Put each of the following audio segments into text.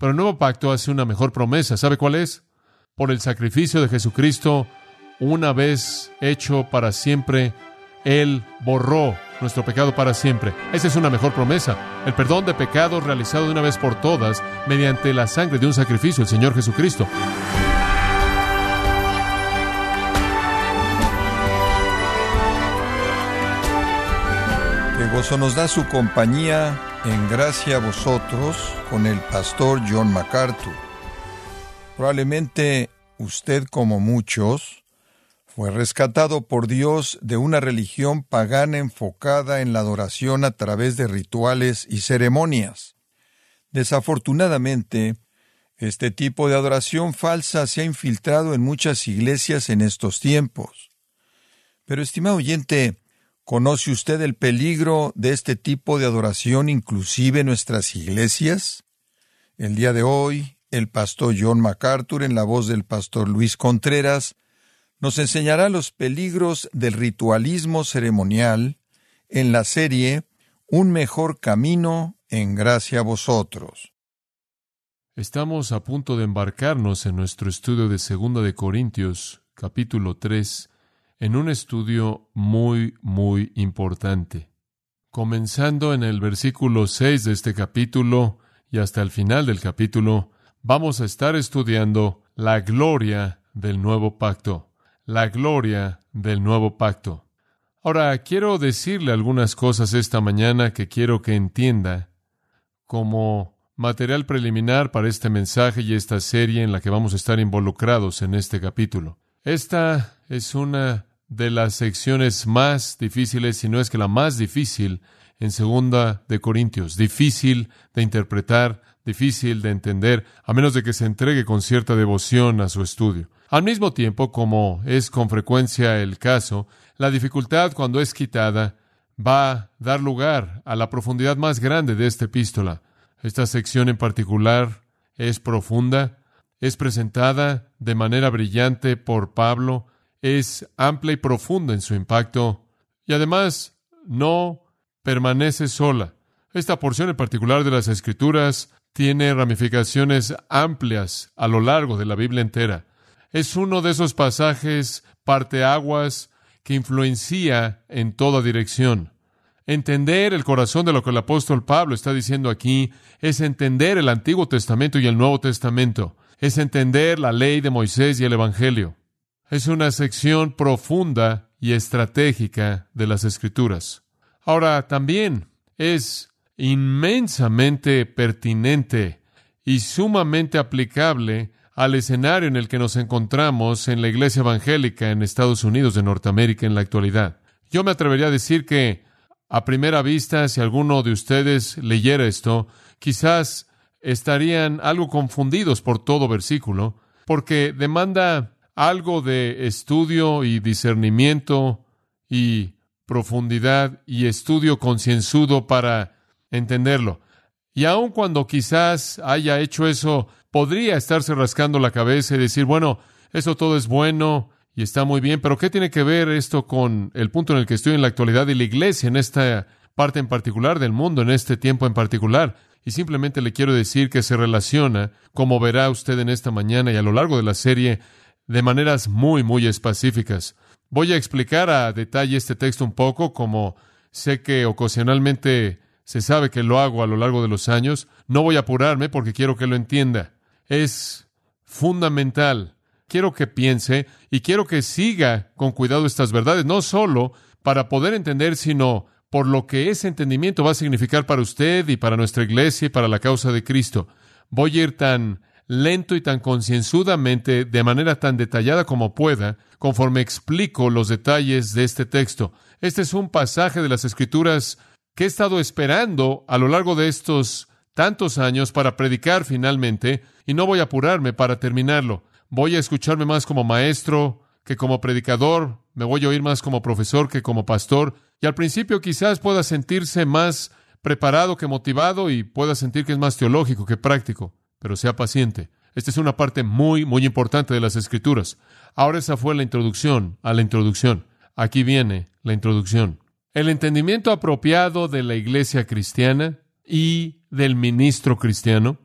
Pero el nuevo pacto hace una mejor promesa. ¿Sabe cuál es? Por el sacrificio de Jesucristo, una vez hecho para siempre, Él borró nuestro pecado para siempre. Esa es una mejor promesa. El perdón de pecados realizado de una vez por todas mediante la sangre de un sacrificio, el Señor Jesucristo. Gozo nos da su compañía en gracia a vosotros con el pastor John MacArthur. Probablemente usted, como muchos, fue rescatado por Dios de una religión pagana enfocada en la adoración a través de rituales y ceremonias. Desafortunadamente, este tipo de adoración falsa se ha infiltrado en muchas iglesias en estos tiempos. Pero, estimado oyente, ¿conoce usted el peligro de este tipo de adoración inclusive en nuestras iglesias? El día de hoy, el pastor John MacArthur, en la voz del pastor Luis Contreras, nos enseñará los peligros del ritualismo ceremonial en la serie Un mejor camino en gracia a vosotros. Estamos a punto de embarcarnos en nuestro estudio de Segunda de Corintios, capítulo 3, en un estudio muy, muy importante. Comenzando en el versículo 6 de este capítulo y hasta el final del capítulo, vamos a estar estudiando la gloria del nuevo pacto la gloria del nuevo pacto. Ahora, quiero decirle algunas cosas esta mañana que quiero que entienda como material preliminar para este mensaje y esta serie en la que vamos a estar involucrados en este capítulo. Esta es una de las secciones más difíciles, si no es que la más difícil, en segunda de Corintios. Difícil de interpretar, difícil de entender, a menos de que se entregue con cierta devoción a su estudio. Al mismo tiempo, como es con frecuencia el caso, la dificultad cuando es quitada va a dar lugar a la profundidad más grande de esta epístola. Esta sección en particular es profunda, es presentada de manera brillante por Pablo, es amplia y profunda en su impacto y además no permanece sola. Esta porción en particular de las Escrituras tiene ramificaciones amplias a lo largo de la Biblia entera es uno de esos pasajes parteaguas que influencia en toda dirección. Entender el corazón de lo que el apóstol Pablo está diciendo aquí es entender el Antiguo Testamento y el Nuevo Testamento, es entender la ley de Moisés y el Evangelio. Es una sección profunda y estratégica de las Escrituras. Ahora, también es inmensamente pertinente y sumamente aplicable al escenario en el que nos encontramos en la iglesia evangélica en Estados Unidos de Norteamérica en la actualidad. Yo me atrevería a decir que, a primera vista, si alguno de ustedes leyera esto, quizás estarían algo confundidos por todo versículo, porque demanda algo de estudio y discernimiento y profundidad y estudio concienzudo para entenderlo. Y aun cuando quizás haya hecho eso podría estarse rascando la cabeza y decir, bueno, eso todo es bueno y está muy bien, pero ¿qué tiene que ver esto con el punto en el que estoy en la actualidad de la iglesia, en esta parte en particular del mundo, en este tiempo en particular? Y simplemente le quiero decir que se relaciona, como verá usted en esta mañana y a lo largo de la serie, de maneras muy, muy específicas. Voy a explicar a detalle este texto un poco, como sé que ocasionalmente se sabe que lo hago a lo largo de los años. No voy a apurarme porque quiero que lo entienda es fundamental. Quiero que piense y quiero que siga con cuidado estas verdades, no solo para poder entender, sino por lo que ese entendimiento va a significar para usted y para nuestra iglesia y para la causa de Cristo. Voy a ir tan lento y tan concienzudamente, de manera tan detallada como pueda, conforme explico los detalles de este texto. Este es un pasaje de las Escrituras que he estado esperando a lo largo de estos tantos años para predicar finalmente, y no voy a apurarme para terminarlo. Voy a escucharme más como maestro que como predicador, me voy a oír más como profesor que como pastor, y al principio quizás pueda sentirse más preparado que motivado y pueda sentir que es más teológico que práctico, pero sea paciente. Esta es una parte muy, muy importante de las escrituras. Ahora esa fue la introducción a la introducción. Aquí viene la introducción. El entendimiento apropiado de la iglesia cristiana y del ministro cristiano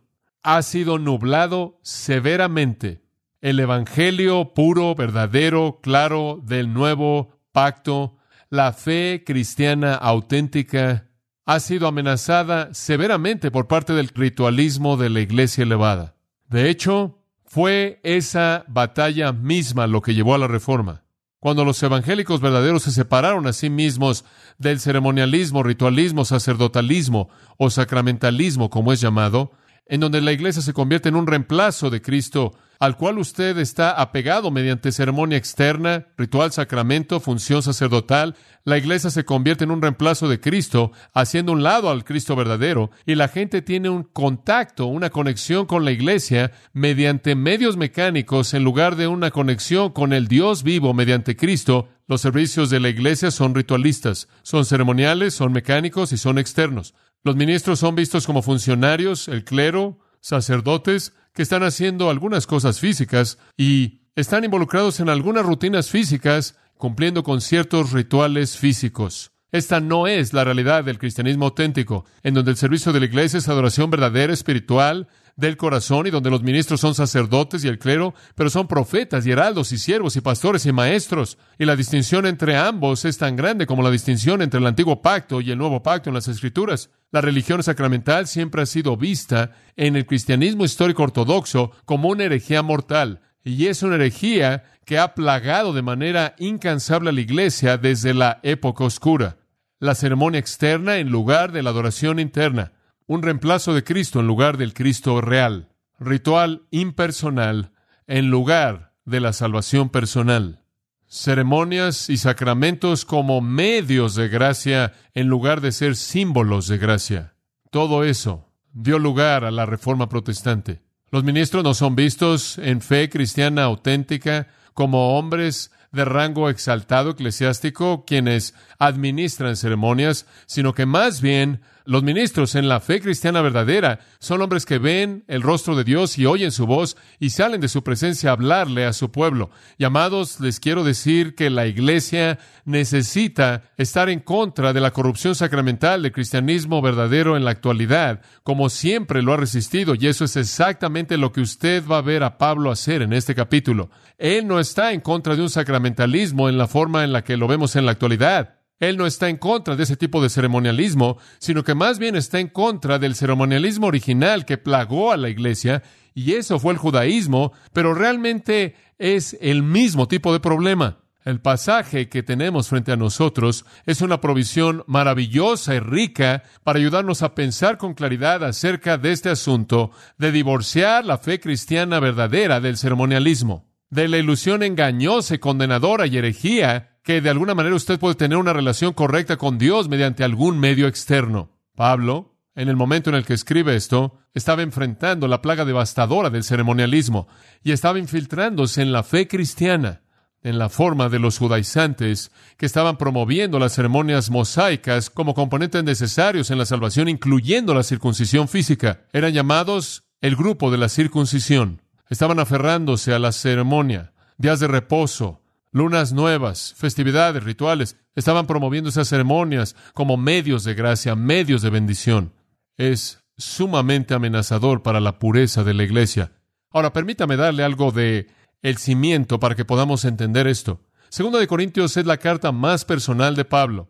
ha sido nublado severamente. El Evangelio puro, verdadero, claro del nuevo pacto, la fe cristiana auténtica, ha sido amenazada severamente por parte del ritualismo de la iglesia elevada. De hecho, fue esa batalla misma lo que llevó a la reforma. Cuando los evangélicos verdaderos se separaron a sí mismos del ceremonialismo, ritualismo, sacerdotalismo o sacramentalismo, como es llamado, en donde la iglesia se convierte en un reemplazo de Cristo, al cual usted está apegado mediante ceremonia externa, ritual sacramento, función sacerdotal, la iglesia se convierte en un reemplazo de Cristo, haciendo un lado al Cristo verdadero, y la gente tiene un contacto, una conexión con la iglesia mediante medios mecánicos en lugar de una conexión con el Dios vivo mediante Cristo. Los servicios de la iglesia son ritualistas, son ceremoniales, son mecánicos y son externos. Los ministros son vistos como funcionarios, el clero, sacerdotes, que están haciendo algunas cosas físicas y están involucrados en algunas rutinas físicas, cumpliendo con ciertos rituales físicos. Esta no es la realidad del cristianismo auténtico, en donde el servicio de la iglesia es adoración verdadera, espiritual, del corazón y donde los ministros son sacerdotes y el clero, pero son profetas y heraldos y siervos y pastores y maestros. Y la distinción entre ambos es tan grande como la distinción entre el antiguo pacto y el nuevo pacto en las escrituras. La religión sacramental siempre ha sido vista en el cristianismo histórico ortodoxo como una herejía mortal. Y es una herejía que ha plagado de manera incansable a la iglesia desde la época oscura. La ceremonia externa en lugar de la adoración interna un reemplazo de Cristo en lugar del Cristo real, ritual impersonal en lugar de la salvación personal, ceremonias y sacramentos como medios de gracia en lugar de ser símbolos de gracia. Todo eso dio lugar a la reforma protestante. Los ministros no son vistos en fe cristiana auténtica como hombres de rango exaltado eclesiástico quienes administran ceremonias, sino que más bien los ministros en la fe cristiana verdadera son hombres que ven el rostro de Dios y oyen su voz y salen de su presencia a hablarle a su pueblo. Llamados, les quiero decir que la iglesia necesita estar en contra de la corrupción sacramental del cristianismo verdadero en la actualidad, como siempre lo ha resistido, y eso es exactamente lo que usted va a ver a Pablo hacer en este capítulo. Él no está en contra de un sacramentalismo en la forma en la que lo vemos en la actualidad. Él no está en contra de ese tipo de ceremonialismo, sino que más bien está en contra del ceremonialismo original que plagó a la iglesia, y eso fue el judaísmo, pero realmente es el mismo tipo de problema. El pasaje que tenemos frente a nosotros es una provisión maravillosa y rica para ayudarnos a pensar con claridad acerca de este asunto de divorciar la fe cristiana verdadera del ceremonialismo, de la ilusión engañosa y condenadora y herejía que de alguna manera usted puede tener una relación correcta con Dios mediante algún medio externo. Pablo, en el momento en el que escribe esto, estaba enfrentando la plaga devastadora del ceremonialismo y estaba infiltrándose en la fe cristiana, en la forma de los judaizantes que estaban promoviendo las ceremonias mosaicas como componentes necesarios en la salvación, incluyendo la circuncisión física. Eran llamados el grupo de la circuncisión. Estaban aferrándose a la ceremonia, días de reposo, lunas nuevas, festividades, rituales. Estaban promoviendo esas ceremonias como medios de gracia, medios de bendición. Es sumamente amenazador para la pureza de la iglesia. Ahora, permítame darle algo de el cimiento para que podamos entender esto. Segunda de Corintios es la carta más personal de Pablo.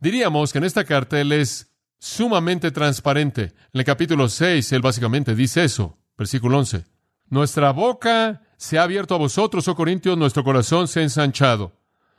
Diríamos que en esta carta él es sumamente transparente. En el capítulo 6 él básicamente dice eso, versículo 11. Nuestra boca se ha abierto a vosotros, oh Corintios, nuestro corazón se ha ensanchado.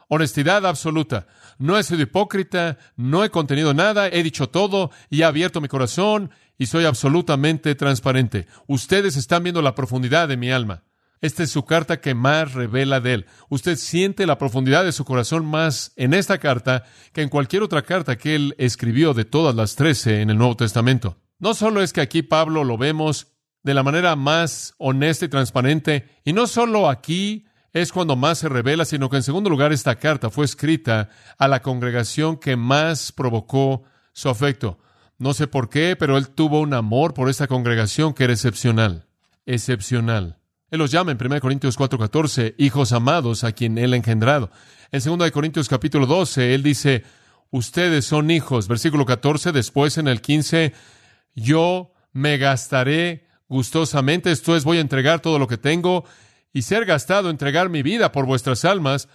Honestidad absoluta. No he sido hipócrita, no he contenido nada, he dicho todo y he abierto mi corazón y soy absolutamente transparente. Ustedes están viendo la profundidad de mi alma. Esta es su carta que más revela de él. Usted siente la profundidad de su corazón más en esta carta que en cualquier otra carta que él escribió de todas las trece en el Nuevo Testamento. No solo es que aquí Pablo lo vemos de la manera más honesta y transparente. Y no solo aquí es cuando más se revela, sino que en segundo lugar esta carta fue escrita a la congregación que más provocó su afecto. No sé por qué, pero él tuvo un amor por esta congregación que era excepcional, excepcional. Él los llama en 1 Corintios 4:14 hijos amados a quien él ha engendrado. En 2 Corintios capítulo 12 él dice, ustedes son hijos. Versículo 14, después en el 15, yo me gastaré gustosamente, esto es, voy a entregar todo lo que tengo y ser gastado, entregar mi vida por vuestras almas.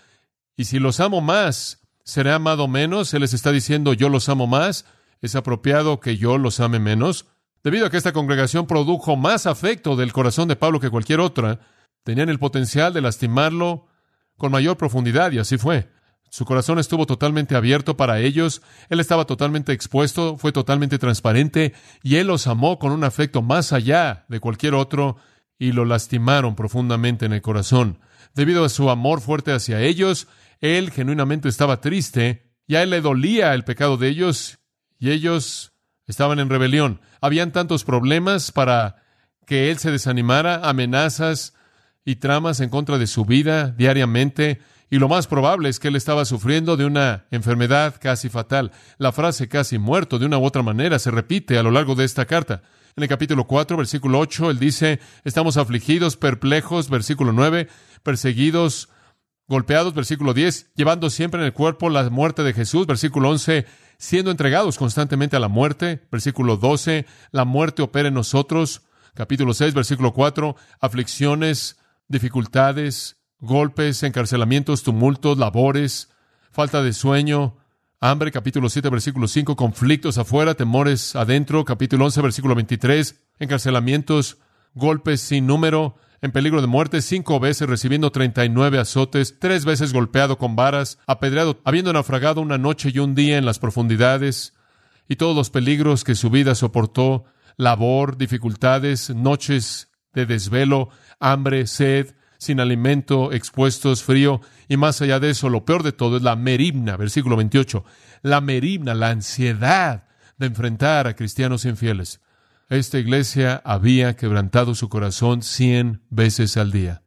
Y si los amo más, seré amado menos. Él les está diciendo, yo los amo más. ¿Es apropiado que yo los ame menos? Debido a que esta congregación produjo más afecto del corazón de Pablo que cualquier otra, tenían el potencial de lastimarlo con mayor profundidad, y así fue. Su corazón estuvo totalmente abierto para ellos, él estaba totalmente expuesto, fue totalmente transparente, y él los amó con un afecto más allá de cualquier otro, y lo lastimaron profundamente en el corazón. Debido a su amor fuerte hacia ellos, él genuinamente estaba triste, y a él le dolía el pecado de ellos, y ellos estaban en rebelión. Habían tantos problemas para que él se desanimara, amenazas y tramas en contra de su vida diariamente, y lo más probable es que él estaba sufriendo de una enfermedad casi fatal. La frase casi muerto de una u otra manera se repite a lo largo de esta carta. En el capítulo 4, versículo 8, él dice, estamos afligidos, perplejos, versículo 9, perseguidos, golpeados, versículo 10, llevando siempre en el cuerpo la muerte de Jesús, versículo 11, siendo entregados constantemente a la muerte, versículo 12, la muerte opera en nosotros, capítulo 6, versículo 4, aflicciones, dificultades, golpes, encarcelamientos, tumultos, labores, falta de sueño, hambre, capítulo 7, versículo 5, conflictos afuera, temores adentro, capítulo 11, versículo 23, encarcelamientos, golpes sin número, en peligro de muerte, cinco veces recibiendo treinta y nueve azotes, tres veces golpeado con varas, apedreado, habiendo naufragado una noche y un día en las profundidades, y todos los peligros que su vida soportó, labor, dificultades, noches de desvelo, hambre, sed, sin alimento, expuestos, frío, y más allá de eso, lo peor de todo es la meribna, versículo 28, la meribna, la ansiedad de enfrentar a cristianos infieles. Esta iglesia había quebrantado su corazón cien veces al día.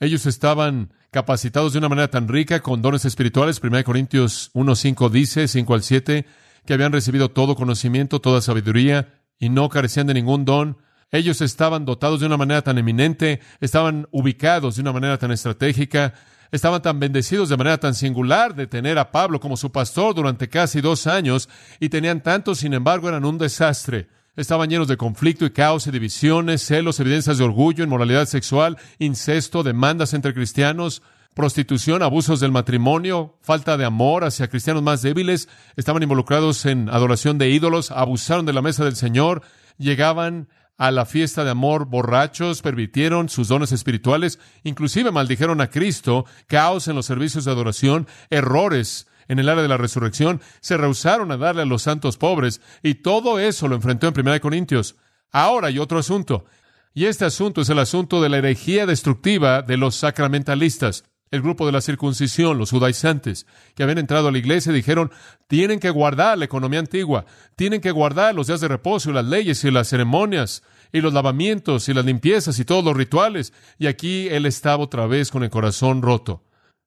Ellos estaban capacitados de una manera tan rica con dones espirituales. 1 Corintios 1.5 dice, 5 al 7, que habían recibido todo conocimiento, toda sabiduría, y no carecían de ningún don, ellos estaban dotados de una manera tan eminente, estaban ubicados de una manera tan estratégica, estaban tan bendecidos de manera tan singular de tener a Pablo como su pastor durante casi dos años y tenían tanto, sin embargo, eran un desastre. Estaban llenos de conflicto y caos y divisiones, celos, evidencias de orgullo, inmoralidad sexual, incesto, demandas entre cristianos, prostitución, abusos del matrimonio, falta de amor hacia cristianos más débiles, estaban involucrados en adoración de ídolos, abusaron de la mesa del Señor, llegaban a la fiesta de amor borrachos, permitieron sus dones espirituales, inclusive maldijeron a Cristo, caos en los servicios de adoración, errores en el área de la resurrección, se rehusaron a darle a los santos pobres, y todo eso lo enfrentó en 1 Corintios. Ahora hay otro asunto, y este asunto es el asunto de la herejía destructiva de los sacramentalistas el grupo de la circuncisión, los judaizantes, que habían entrado a la iglesia dijeron, tienen que guardar la economía antigua, tienen que guardar los días de reposo las leyes y las ceremonias y los lavamientos y las limpiezas y todos los rituales. Y aquí él estaba otra vez con el corazón roto.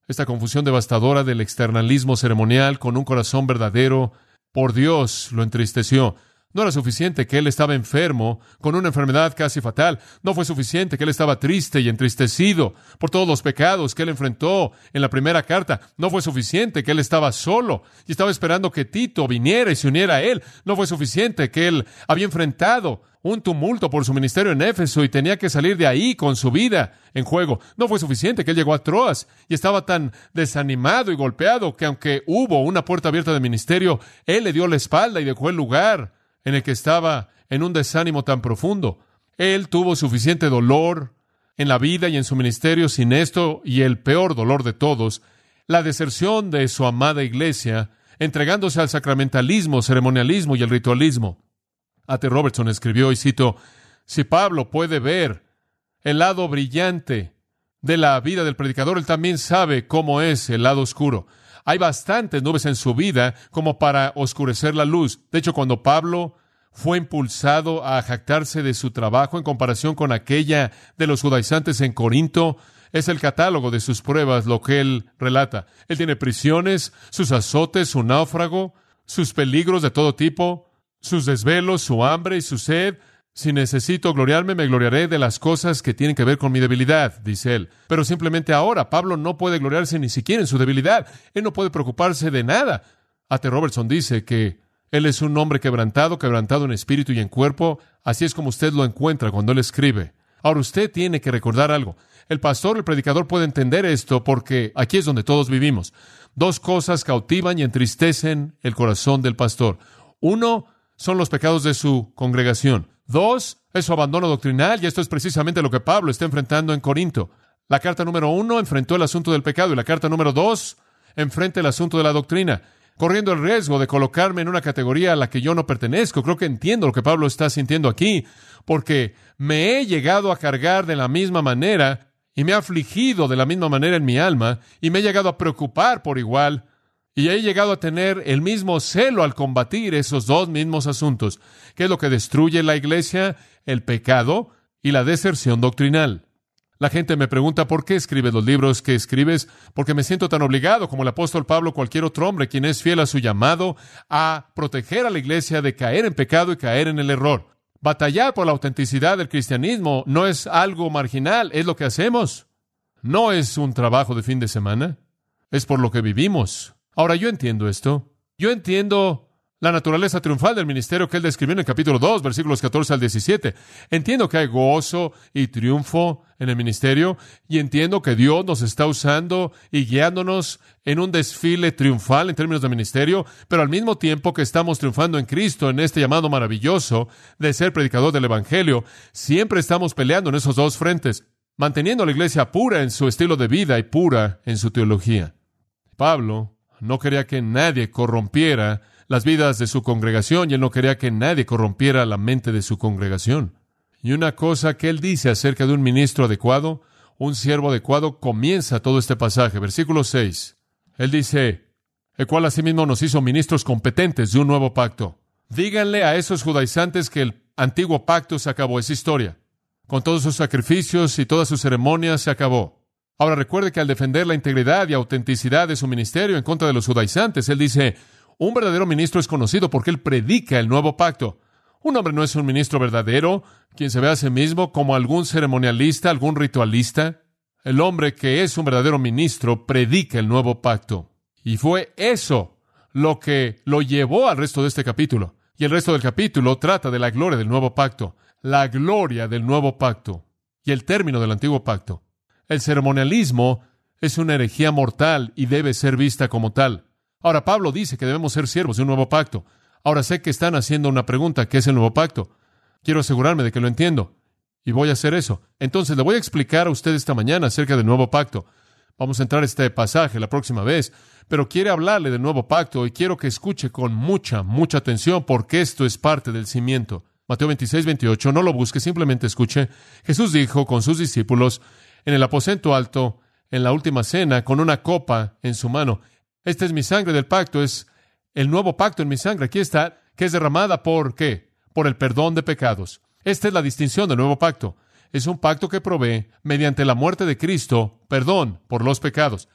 Esta confusión devastadora del externalismo ceremonial con un corazón verdadero, por Dios, lo entristeció. No era suficiente que él estaba enfermo, con una enfermedad casi fatal. No fue suficiente que él estaba triste y entristecido por todos los pecados que él enfrentó en la primera carta. No fue suficiente que él estaba solo y estaba esperando que Tito viniera y se uniera a él. No fue suficiente que él había enfrentado un tumulto por su ministerio en Éfeso y tenía que salir de ahí con su vida en juego. No fue suficiente que él llegó a Troas y estaba tan desanimado y golpeado que aunque hubo una puerta abierta de ministerio, él le dio la espalda y dejó el lugar en el que estaba en un desánimo tan profundo. Él tuvo suficiente dolor en la vida y en su ministerio sin esto y el peor dolor de todos, la deserción de su amada iglesia, entregándose al sacramentalismo, ceremonialismo y el ritualismo. A.T. Robertson escribió, y cito, si Pablo puede ver el lado brillante de la vida del predicador, él también sabe cómo es el lado oscuro. Hay bastantes nubes en su vida como para oscurecer la luz. De hecho, cuando Pablo fue impulsado a jactarse de su trabajo en comparación con aquella de los judaizantes en Corinto, es el catálogo de sus pruebas lo que él relata. Él tiene prisiones, sus azotes, su náufrago, sus peligros de todo tipo, sus desvelos, su hambre y su sed, si necesito gloriarme, me gloriaré de las cosas que tienen que ver con mi debilidad, dice él. Pero simplemente ahora, Pablo no puede gloriarse ni siquiera en su debilidad. Él no puede preocuparse de nada. Ate Robertson dice que Él es un hombre quebrantado, quebrantado en espíritu y en cuerpo. Así es como usted lo encuentra cuando Él escribe. Ahora usted tiene que recordar algo. El pastor, el predicador puede entender esto porque aquí es donde todos vivimos. Dos cosas cautivan y entristecen el corazón del pastor. Uno son los pecados de su congregación. Dos es su abandono doctrinal y esto es precisamente lo que Pablo está enfrentando en Corinto. La carta número uno enfrentó el asunto del pecado y la carta número dos enfrenta el asunto de la doctrina corriendo el riesgo de colocarme en una categoría a la que yo no pertenezco. Creo que entiendo lo que Pablo está sintiendo aquí, porque me he llegado a cargar de la misma manera y me ha afligido de la misma manera en mi alma y me he llegado a preocupar por igual y he llegado a tener el mismo celo al combatir esos dos mismos asuntos. ¿Qué es lo que destruye la iglesia? El pecado y la deserción doctrinal. La gente me pregunta por qué escribes los libros que escribes, porque me siento tan obligado como el apóstol Pablo, cualquier otro hombre, quien es fiel a su llamado, a proteger a la iglesia de caer en pecado y caer en el error. Batallar por la autenticidad del cristianismo no es algo marginal, es lo que hacemos. No es un trabajo de fin de semana, es por lo que vivimos. Ahora yo entiendo esto. Yo entiendo la naturaleza triunfal del ministerio que él describió en el capítulo 2, versículos 14 al 17. Entiendo que hay gozo y triunfo en el ministerio y entiendo que Dios nos está usando y guiándonos en un desfile triunfal en términos de ministerio, pero al mismo tiempo que estamos triunfando en Cristo en este llamado maravilloso de ser predicador del Evangelio, siempre estamos peleando en esos dos frentes, manteniendo a la iglesia pura en su estilo de vida y pura en su teología. Pablo no quería que nadie corrompiera las vidas de su congregación y él no quería que nadie corrompiera la mente de su congregación. Y una cosa que él dice acerca de un ministro adecuado, un siervo adecuado, comienza todo este pasaje, versículo 6. Él dice, el cual asimismo nos hizo ministros competentes de un nuevo pacto. Díganle a esos judaizantes que el antiguo pacto se acabó, esa historia. Con todos sus sacrificios y todas sus ceremonias se acabó. Ahora recuerde que al defender la integridad y autenticidad de su ministerio en contra de los judaizantes, él dice, un verdadero ministro es conocido porque él predica el nuevo pacto. Un hombre no es un ministro verdadero, quien se ve a sí mismo como algún ceremonialista, algún ritualista. El hombre que es un verdadero ministro predica el nuevo pacto. Y fue eso lo que lo llevó al resto de este capítulo. Y el resto del capítulo trata de la gloria del nuevo pacto, la gloria del nuevo pacto y el término del antiguo pacto. El ceremonialismo es una herejía mortal y debe ser vista como tal. Ahora, Pablo dice que debemos ser siervos de un nuevo pacto. Ahora sé que están haciendo una pregunta, ¿qué es el nuevo pacto? Quiero asegurarme de que lo entiendo. Y voy a hacer eso. Entonces le voy a explicar a usted esta mañana acerca del nuevo pacto. Vamos a entrar a este pasaje la próxima vez, pero quiere hablarle del nuevo pacto y quiero que escuche con mucha, mucha atención porque esto es parte del cimiento. Mateo 26, 28, no lo busque, simplemente escuche. Jesús dijo con sus discípulos en el aposento alto, en la última cena, con una copa en su mano. Esta es mi sangre del pacto, es el nuevo pacto en mi sangre. Aquí está, que es derramada por qué? Por el perdón de pecados. Esta es la distinción del nuevo pacto. Es un pacto que provee, mediante la muerte de Cristo, perdón por los pecados.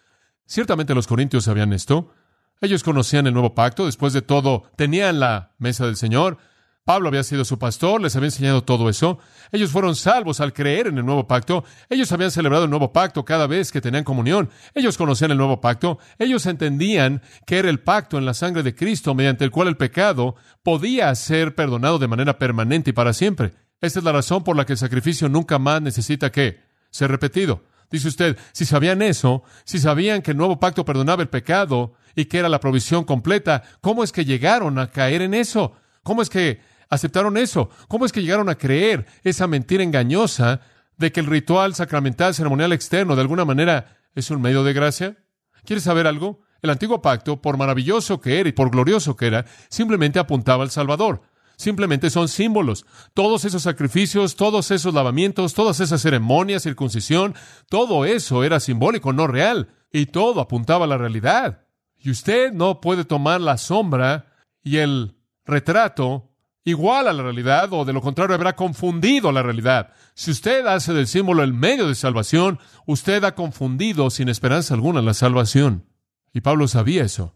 Ciertamente los corintios sabían esto. Ellos conocían el nuevo pacto, después de todo, tenían la mesa del Señor, Pablo había sido su pastor, les había enseñado todo eso. Ellos fueron salvos al creer en el nuevo pacto. Ellos habían celebrado el nuevo pacto cada vez que tenían comunión. Ellos conocían el nuevo pacto. Ellos entendían que era el pacto en la sangre de Cristo mediante el cual el pecado podía ser perdonado de manera permanente y para siempre. Esta es la razón por la que el sacrificio nunca más necesita que ser repetido. Dice usted, si sabían eso, si sabían que el nuevo pacto perdonaba el pecado y que era la provisión completa, ¿cómo es que llegaron a caer en eso? ¿Cómo es que aceptaron eso? ¿Cómo es que llegaron a creer esa mentira engañosa de que el ritual sacramental ceremonial externo de alguna manera es un medio de gracia? ¿Quieres saber algo? El antiguo pacto, por maravilloso que era y por glorioso que era, simplemente apuntaba al Salvador. Simplemente son símbolos. Todos esos sacrificios, todos esos lavamientos, todas esas ceremonias, circuncisión, todo eso era simbólico, no real. Y todo apuntaba a la realidad. Y usted no puede tomar la sombra y el retrato igual a la realidad o de lo contrario habrá confundido la realidad. Si usted hace del símbolo el medio de salvación, usted ha confundido sin esperanza alguna la salvación. Y Pablo sabía eso.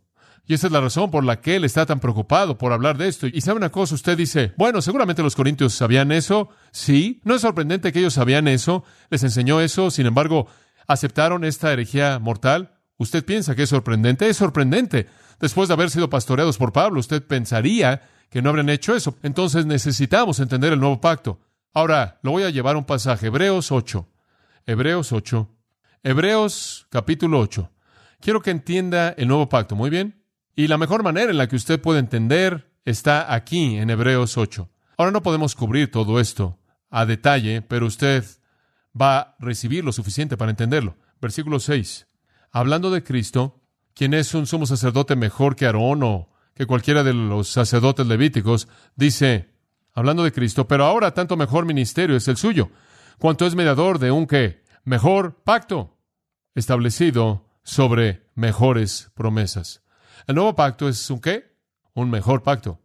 Y esa es la razón por la que él está tan preocupado por hablar de esto. Y sabe una cosa, usted dice, bueno, seguramente los corintios sabían eso. Sí, no es sorprendente que ellos sabían eso, les enseñó eso, sin embargo, aceptaron esta herejía mortal. ¿Usted piensa que es sorprendente? Es sorprendente. Después de haber sido pastoreados por Pablo, usted pensaría que no habrían hecho eso. Entonces necesitamos entender el nuevo pacto. Ahora, lo voy a llevar a un pasaje, Hebreos 8. Hebreos 8. Hebreos capítulo 8. Quiero que entienda el nuevo pacto, ¿muy bien? Y la mejor manera en la que usted puede entender está aquí en Hebreos 8. Ahora no podemos cubrir todo esto a detalle, pero usted va a recibir lo suficiente para entenderlo. Versículo 6. Hablando de Cristo, quien es un sumo sacerdote mejor que Aarón o que cualquiera de los sacerdotes levíticos, dice, hablando de Cristo, pero ahora tanto mejor ministerio es el suyo, cuanto es mediador de un que mejor pacto, establecido sobre mejores promesas. El nuevo pacto es un qué? Un mejor pacto.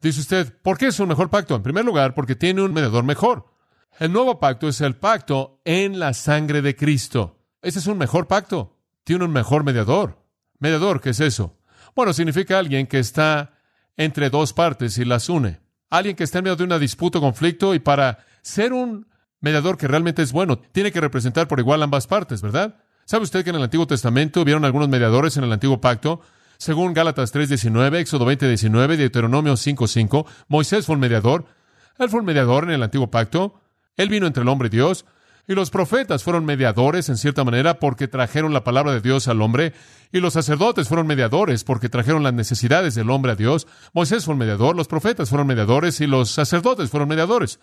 Dice usted, ¿por qué es un mejor pacto? En primer lugar, porque tiene un mediador mejor. El nuevo pacto es el pacto en la sangre de Cristo. Ese es un mejor pacto. Tiene un mejor mediador. Mediador, ¿qué es eso? Bueno, significa alguien que está entre dos partes y las une. Alguien que está en medio de una disputa o conflicto y para ser un mediador que realmente es bueno, tiene que representar por igual ambas partes, ¿verdad? ¿Sabe usted que en el Antiguo Testamento hubieron algunos mediadores en el Antiguo Pacto? Según Gálatas 3.19, Éxodo 20.19, Deuteronomio 5.5, Moisés fue un mediador. Él fue un mediador en el Antiguo Pacto. Él vino entre el hombre y Dios. Y los profetas fueron mediadores en cierta manera porque trajeron la palabra de Dios al hombre. Y los sacerdotes fueron mediadores porque trajeron las necesidades del hombre a Dios. Moisés fue un mediador, los profetas fueron mediadores y los sacerdotes fueron mediadores.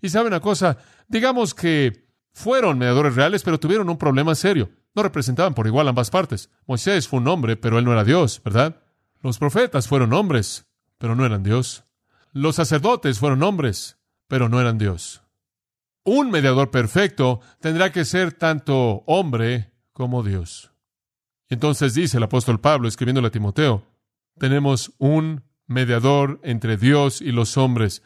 Y sabe una cosa, digamos que fueron mediadores reales, pero tuvieron un problema serio. No representaban por igual ambas partes. Moisés fue un hombre, pero él no era Dios, ¿verdad? Los profetas fueron hombres, pero no eran Dios. Los sacerdotes fueron hombres, pero no eran Dios. Un mediador perfecto tendrá que ser tanto hombre como Dios. Entonces dice el apóstol Pablo, escribiéndole a Timoteo, tenemos un mediador entre Dios y los hombres,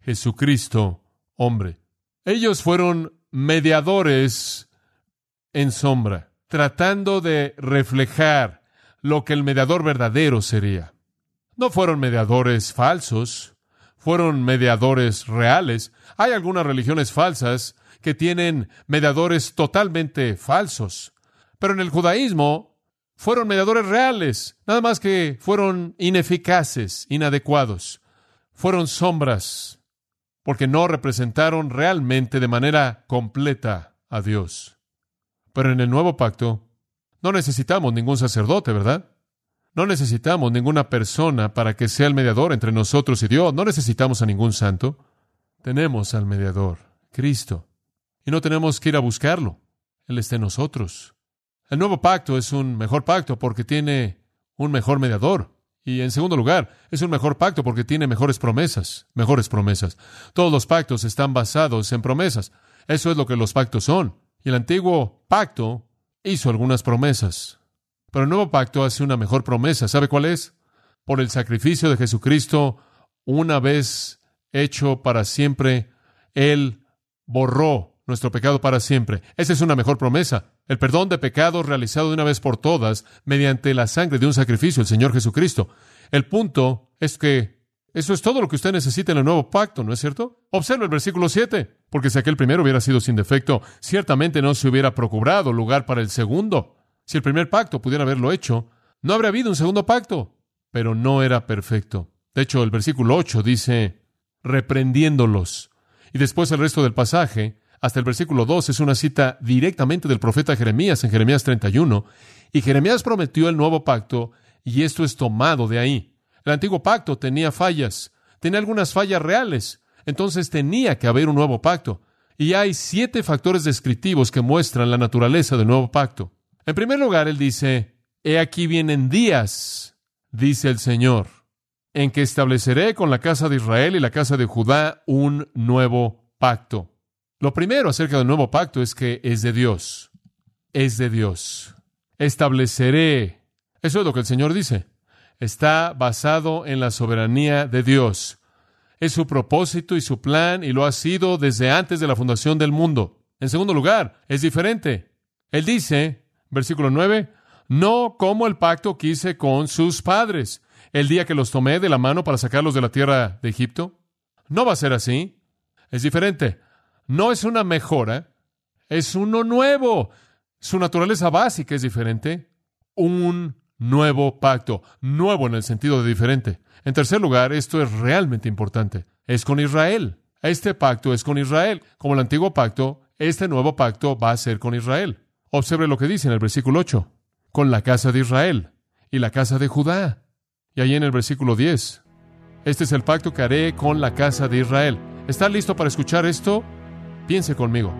Jesucristo, hombre. Ellos fueron mediadores en sombra tratando de reflejar lo que el mediador verdadero sería. No fueron mediadores falsos, fueron mediadores reales. Hay algunas religiones falsas que tienen mediadores totalmente falsos, pero en el judaísmo fueron mediadores reales, nada más que fueron ineficaces, inadecuados, fueron sombras, porque no representaron realmente de manera completa a Dios. Pero en el nuevo pacto no necesitamos ningún sacerdote, ¿verdad? No necesitamos ninguna persona para que sea el mediador entre nosotros y Dios. No necesitamos a ningún santo. Tenemos al mediador, Cristo. Y no tenemos que ir a buscarlo. Él está en nosotros. El nuevo pacto es un mejor pacto porque tiene un mejor mediador. Y en segundo lugar, es un mejor pacto porque tiene mejores promesas, mejores promesas. Todos los pactos están basados en promesas. Eso es lo que los pactos son. Y el antiguo pacto hizo algunas promesas. Pero el nuevo pacto hace una mejor promesa. ¿Sabe cuál es? Por el sacrificio de Jesucristo, una vez hecho para siempre, Él borró nuestro pecado para siempre. Esa es una mejor promesa. El perdón de pecados realizado de una vez por todas mediante la sangre de un sacrificio, el Señor Jesucristo. El punto es que eso es todo lo que usted necesita en el nuevo pacto, ¿no es cierto? Observe el versículo 7, porque si aquel primero hubiera sido sin defecto, ciertamente no se hubiera procurado lugar para el segundo. Si el primer pacto pudiera haberlo hecho, no habría habido un segundo pacto, pero no era perfecto. De hecho, el versículo 8 dice, reprendiéndolos. Y después el resto del pasaje, hasta el versículo 2, es una cita directamente del profeta Jeremías en Jeremías 31, y Jeremías prometió el nuevo pacto, y esto es tomado de ahí. El antiguo pacto tenía fallas, tenía algunas fallas reales, entonces tenía que haber un nuevo pacto. Y hay siete factores descriptivos que muestran la naturaleza del nuevo pacto. En primer lugar, él dice, He aquí vienen días, dice el Señor, en que estableceré con la casa de Israel y la casa de Judá un nuevo pacto. Lo primero acerca del nuevo pacto es que es de Dios. Es de Dios. Estableceré. Eso es lo que el Señor dice está basado en la soberanía de Dios. Es su propósito y su plan y lo ha sido desde antes de la fundación del mundo. En segundo lugar, es diferente. Él dice, versículo 9, no como el pacto que hice con sus padres, el día que los tomé de la mano para sacarlos de la tierra de Egipto. No va a ser así. Es diferente. No es una mejora, es uno nuevo. Su naturaleza básica es diferente. un nuevo pacto, nuevo en el sentido de diferente. En tercer lugar, esto es realmente importante, es con Israel. Este pacto es con Israel. Como el antiguo pacto, este nuevo pacto va a ser con Israel. Observe lo que dice en el versículo 8, con la casa de Israel y la casa de Judá. Y ahí en el versículo 10, este es el pacto que haré con la casa de Israel. ¿Está listo para escuchar esto? Piense conmigo.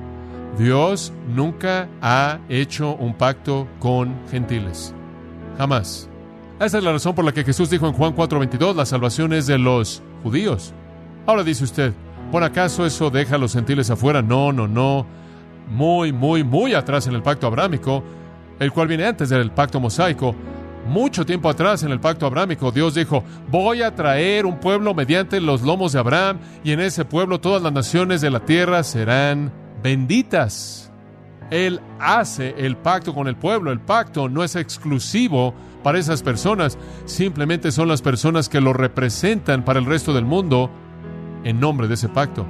Dios nunca ha hecho un pacto con gentiles. Jamás. Esa es la razón por la que Jesús dijo en Juan 4:22, la salvación es de los judíos. Ahora dice usted, ¿por acaso eso deja a los gentiles afuera? No, no, no. Muy, muy, muy atrás en el pacto abrámico, el cual viene antes del pacto mosaico. Mucho tiempo atrás en el pacto abrámico, Dios dijo, voy a traer un pueblo mediante los lomos de Abraham, y en ese pueblo todas las naciones de la tierra serán benditas. Él hace el pacto con el pueblo. El pacto no es exclusivo para esas personas, simplemente son las personas que lo representan para el resto del mundo en nombre de ese pacto.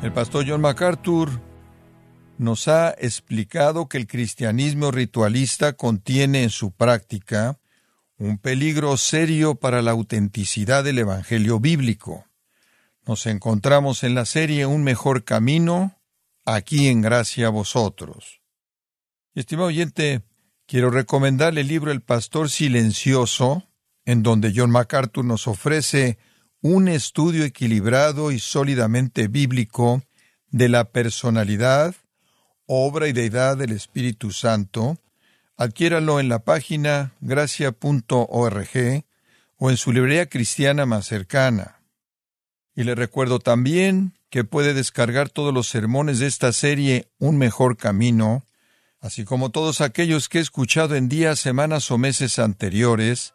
El pastor John MacArthur nos ha explicado que el cristianismo ritualista contiene en su práctica un peligro serio para la autenticidad del Evangelio bíblico. Nos encontramos en la serie Un mejor camino, aquí en gracia a vosotros. Estimado oyente, quiero recomendarle el libro El Pastor Silencioso, en donde John MacArthur nos ofrece un estudio equilibrado y sólidamente bíblico de la personalidad, obra y deidad del Espíritu Santo, Adquiéralo en la página gracia.org o en su librería cristiana más cercana. Y le recuerdo también que puede descargar todos los sermones de esta serie Un mejor camino, así como todos aquellos que he escuchado en días, semanas o meses anteriores,